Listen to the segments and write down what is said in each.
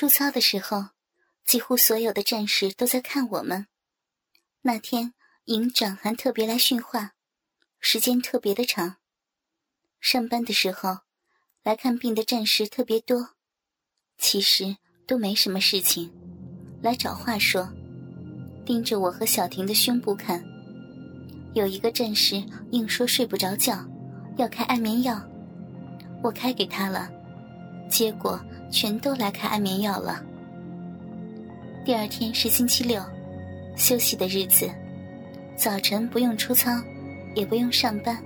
出操的时候，几乎所有的战士都在看我们。那天营长还特别来训话，时间特别的长。上班的时候，来看病的战士特别多，其实都没什么事情，来找话说，盯着我和小婷的胸部看。有一个战士硬说睡不着觉，要开安眠药，我开给他了，结果全都来开安眠药了。第二天是星期六，休息的日子，早晨不用出操，也不用上班。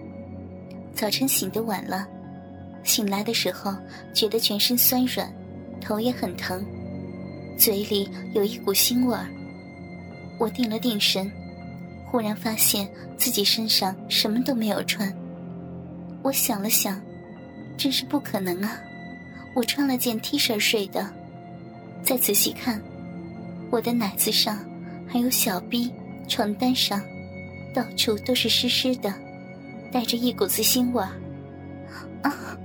早晨醒得晚了，醒来的时候觉得全身酸软，头也很疼，嘴里有一股腥味儿。我定了定神。忽然发现自己身上什么都没有穿，我想了想，真是不可能啊！我穿了件 T 恤睡的。再仔细看，我的奶子上还有小臂、床单上，到处都是湿湿的，带着一股子腥味。啊！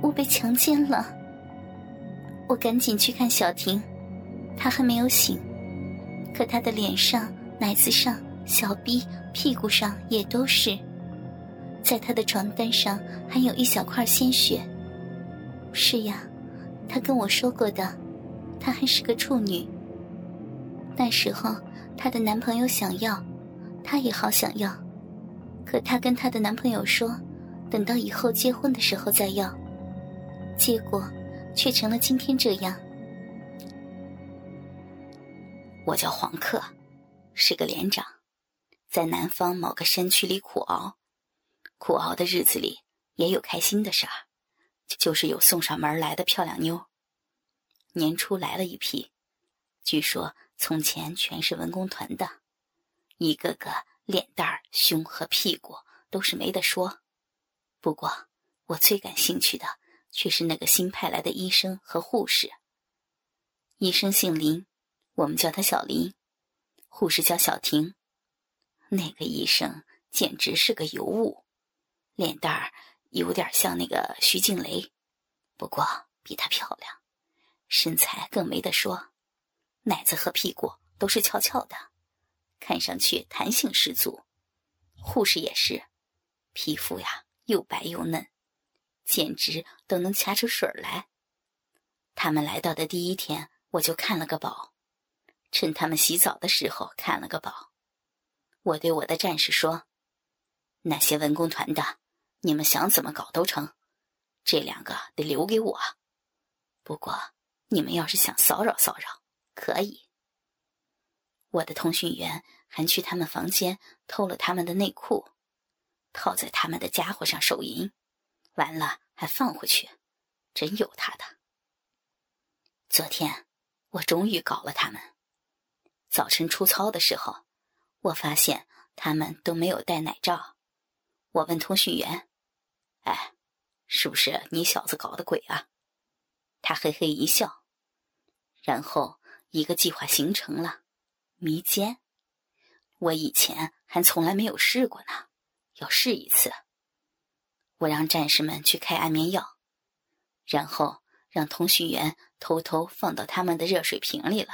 我被强奸了！我赶紧去看小婷，她还没有醒，可她的脸上、奶子上。小臂、屁股上也都是，在他的床单上还有一小块鲜血。是呀，他跟我说过的，她还是个处女。那时候她的男朋友想要，她也好想要，可她跟她的男朋友说，等到以后结婚的时候再要。结果却成了今天这样。我叫黄克，是个连长。在南方某个山区里苦熬，苦熬的日子里也有开心的事儿，就是有送上门来的漂亮妞。年初来了一批，据说从前全是文工团的，一个个脸蛋儿、胸和屁股都是没得说。不过我最感兴趣的却是那个新派来的医生和护士。医生姓林，我们叫他小林；护士叫小婷。那个医生简直是个尤物，脸蛋儿有点像那个徐静蕾，不过比她漂亮，身材更没得说，奶子和屁股都是翘翘的，看上去弹性十足。护士也是，皮肤呀又白又嫩，简直都能掐出水来。他们来到的第一天，我就看了个饱，趁他们洗澡的时候看了个饱。我对我的战士说：“那些文工团的，你们想怎么搞都成，这两个得留给我。不过你们要是想骚扰骚扰，可以。我的通讯员还去他们房间偷了他们的内裤，套在他们的家伙上手淫，完了还放回去，真有他的。昨天我终于搞了他们，早晨出操的时候。”我发现他们都没有带奶罩，我问通讯员：“哎，是不是你小子搞的鬼啊？”他嘿嘿一笑，然后一个计划形成了：迷奸。我以前还从来没有试过呢，要试一次。我让战士们去开安眠药，然后让通讯员偷偷放到他们的热水瓶里了。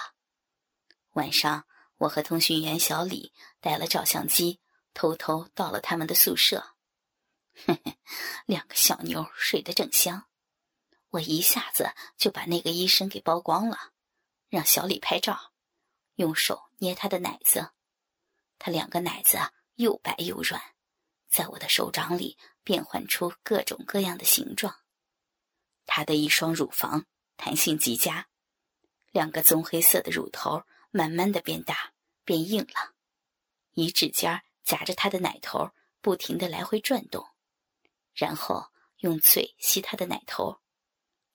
晚上。我和通讯员小李带了照相机，偷偷到了他们的宿舍。嘿嘿，两个小妞睡得正香，我一下子就把那个医生给剥光了，让小李拍照，用手捏他的奶子。他两个奶子又白又软，在我的手掌里变换出各种各样的形状。他的一双乳房弹性极佳，两个棕黑色的乳头。慢慢的变大变硬了，一指尖夹着他的奶头，不停的来回转动，然后用嘴吸他的奶头，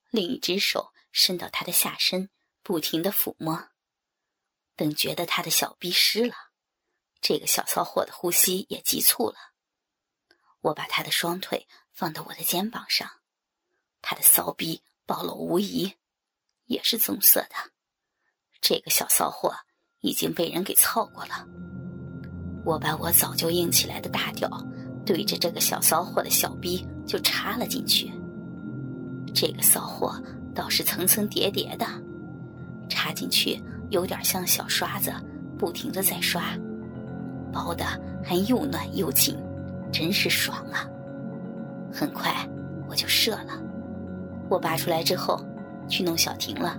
另一只手伸到他的下身，不停的抚摸。等觉得他的小臂湿了，这个小骚货的呼吸也急促了。我把他的双腿放到我的肩膀上，他的骚逼暴露无遗，也是棕色的。这个小骚货已经被人给操过了。我把我早就硬起来的大屌对着这个小骚货的小逼就插了进去。这个骚货倒是层层叠叠的，插进去有点像小刷子，不停的在刷，包的还又暖又紧，真是爽啊！很快我就射了，我拔出来之后去弄小婷了，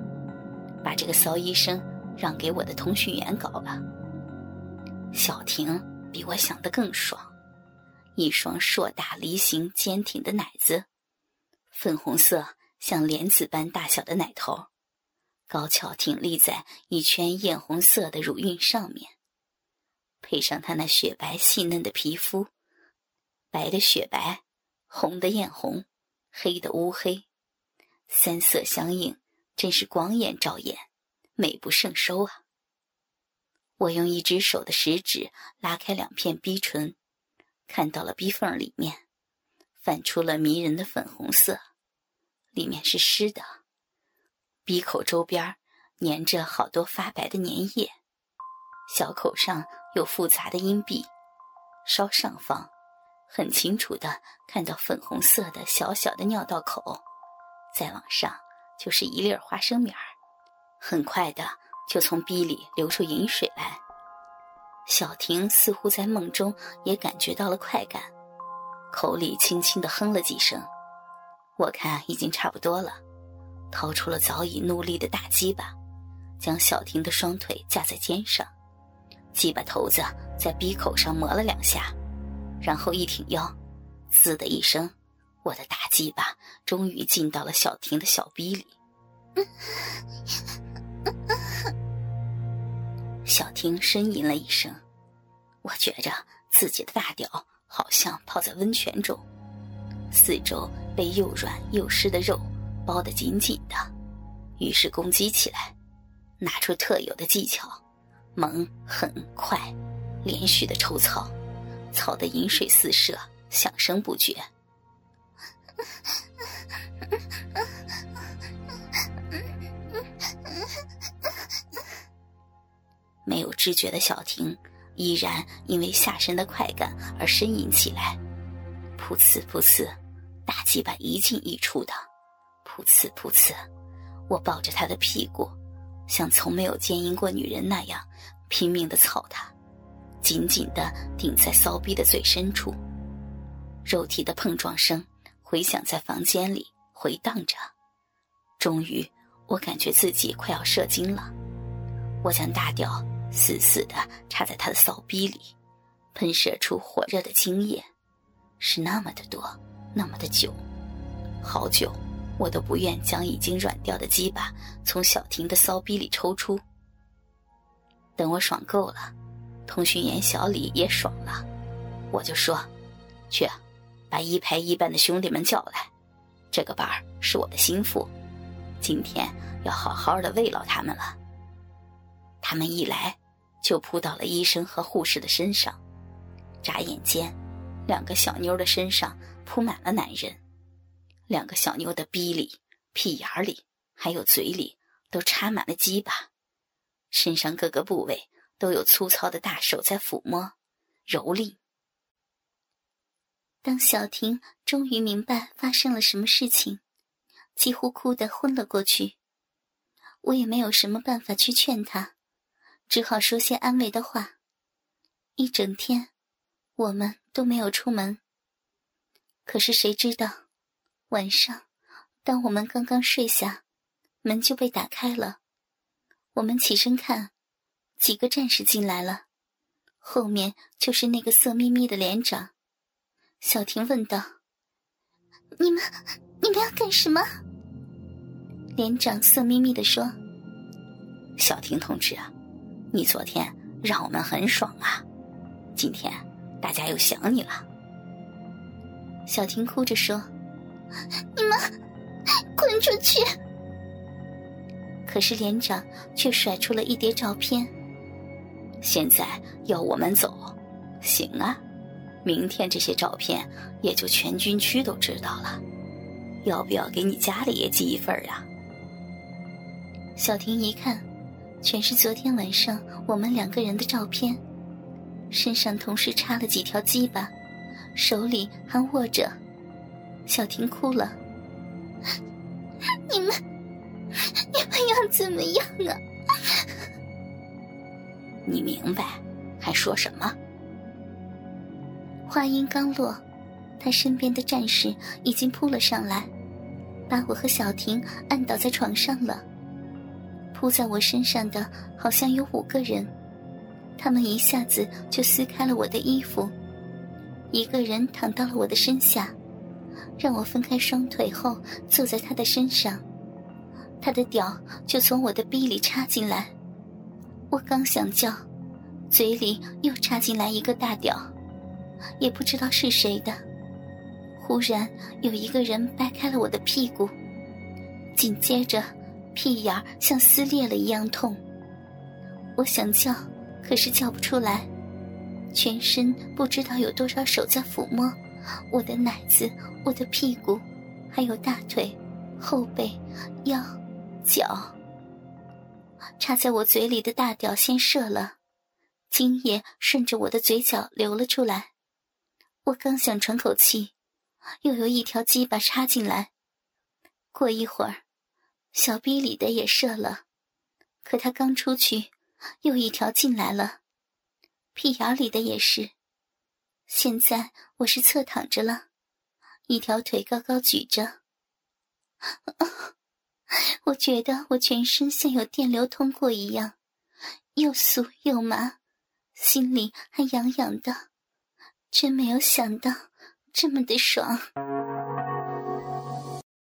把这个骚医生让给我的通讯员搞了。小婷比我想的更爽，一双硕大梨形坚挺的奶子，粉红色像莲子般大小的奶头，高翘挺立在一圈艳红色的乳晕上面，配上她那雪白细嫩的皮肤，白的雪白。红的艳红，黑的乌黑，三色相映，真是光艳照眼，美不胜收啊！我用一只手的食指拉开两片逼唇，看到了逼缝里面，泛出了迷人的粉红色，里面是湿的，鼻口周边粘着好多发白的粘液，小口上有复杂的阴壁，稍上方。很清楚的看到粉红色的小小的尿道口，再往上就是一粒花生米儿，很快的就从逼里流出饮水来。小婷似乎在梦中也感觉到了快感，口里轻轻的哼了几声。我看已经差不多了，掏出了早已怒立的大鸡巴，将小婷的双腿架在肩上，鸡巴头子在鼻口上磨了两下。然后一挺腰，滋的一声，我的大鸡巴终于进到了小婷的小逼里。小婷呻吟了一声，我觉着自己的大屌好像泡在温泉中，四周被又软又湿的肉包得紧紧的，于是攻击起来，拿出特有的技巧，猛、狠、快，连续的抽操。操得饮水四射，响声不绝。没有知觉的小婷依然因为下身的快感而呻吟起来，噗呲噗呲，大鸡巴一进一出的，噗呲噗呲。我抱着她的屁股，像从没有奸淫过女人那样拼命的操她。紧紧的顶在骚逼的最深处，肉体的碰撞声回响在房间里回荡着。终于，我感觉自己快要射精了。我将大屌死死的插在他的骚逼里，喷射出火热的精液，是那么的多，那么的久，好久，我都不愿将已经软掉的鸡巴从小婷的骚逼里抽出。等我爽够了。通讯员小李也爽了，我就说：“去，把一排一班的兄弟们叫来，这个班儿是我的心腹，今天要好好的慰劳他们了。”他们一来，就扑到了医生和护士的身上，眨眼间，两个小妞的身上铺满了男人，两个小妞的逼里、屁眼里还有嘴里都插满了鸡巴，身上各个部位。都有粗糙的大手在抚摸、蹂躏。当小婷终于明白发生了什么事情，几乎哭得昏了过去。我也没有什么办法去劝她，只好说些安慰的话。一整天，我们都没有出门。可是谁知道，晚上，当我们刚刚睡下，门就被打开了。我们起身看。几个战士进来了，后面就是那个色眯眯的连长。小婷问道：“你们，你们要干什么？”连长色眯眯的说：“小婷同志啊，你昨天让我们很爽啊，今天大家又想你了。”小婷哭着说：“你们滚出去！”可是连长却甩出了一叠照片。现在要我们走，行啊，明天这些照片也就全军区都知道了。要不要给你家里也寄一份啊？小婷一看，全是昨天晚上我们两个人的照片，身上同时插了几条鸡巴，手里还握着。小婷哭了：“ 你们，你们要怎么样啊？你明白，还说什么？话音刚落，他身边的战士已经扑了上来，把我和小婷按倒在床上了。扑在我身上的好像有五个人，他们一下子就撕开了我的衣服，一个人躺到了我的身下，让我分开双腿后坐在他的身上，他的屌就从我的逼里插进来。我刚想叫，嘴里又插进来一个大屌，也不知道是谁的。忽然有一个人掰开了我的屁股，紧接着屁眼像撕裂了一样痛。我想叫，可是叫不出来，全身不知道有多少手在抚摸我的奶子、我的屁股，还有大腿、后背、腰、脚。插在我嘴里的大屌先射了，精液顺着我的嘴角流了出来。我刚想喘口气，又有一条鸡巴插进来。过一会儿，小逼里的也射了，可他刚出去，又一条进来了。屁眼里的也是。现在我是侧躺着了，一条腿高高举着。我觉得我全身像有电流通过一样，又酥又麻，心里还痒痒的，真没有想到这么的爽。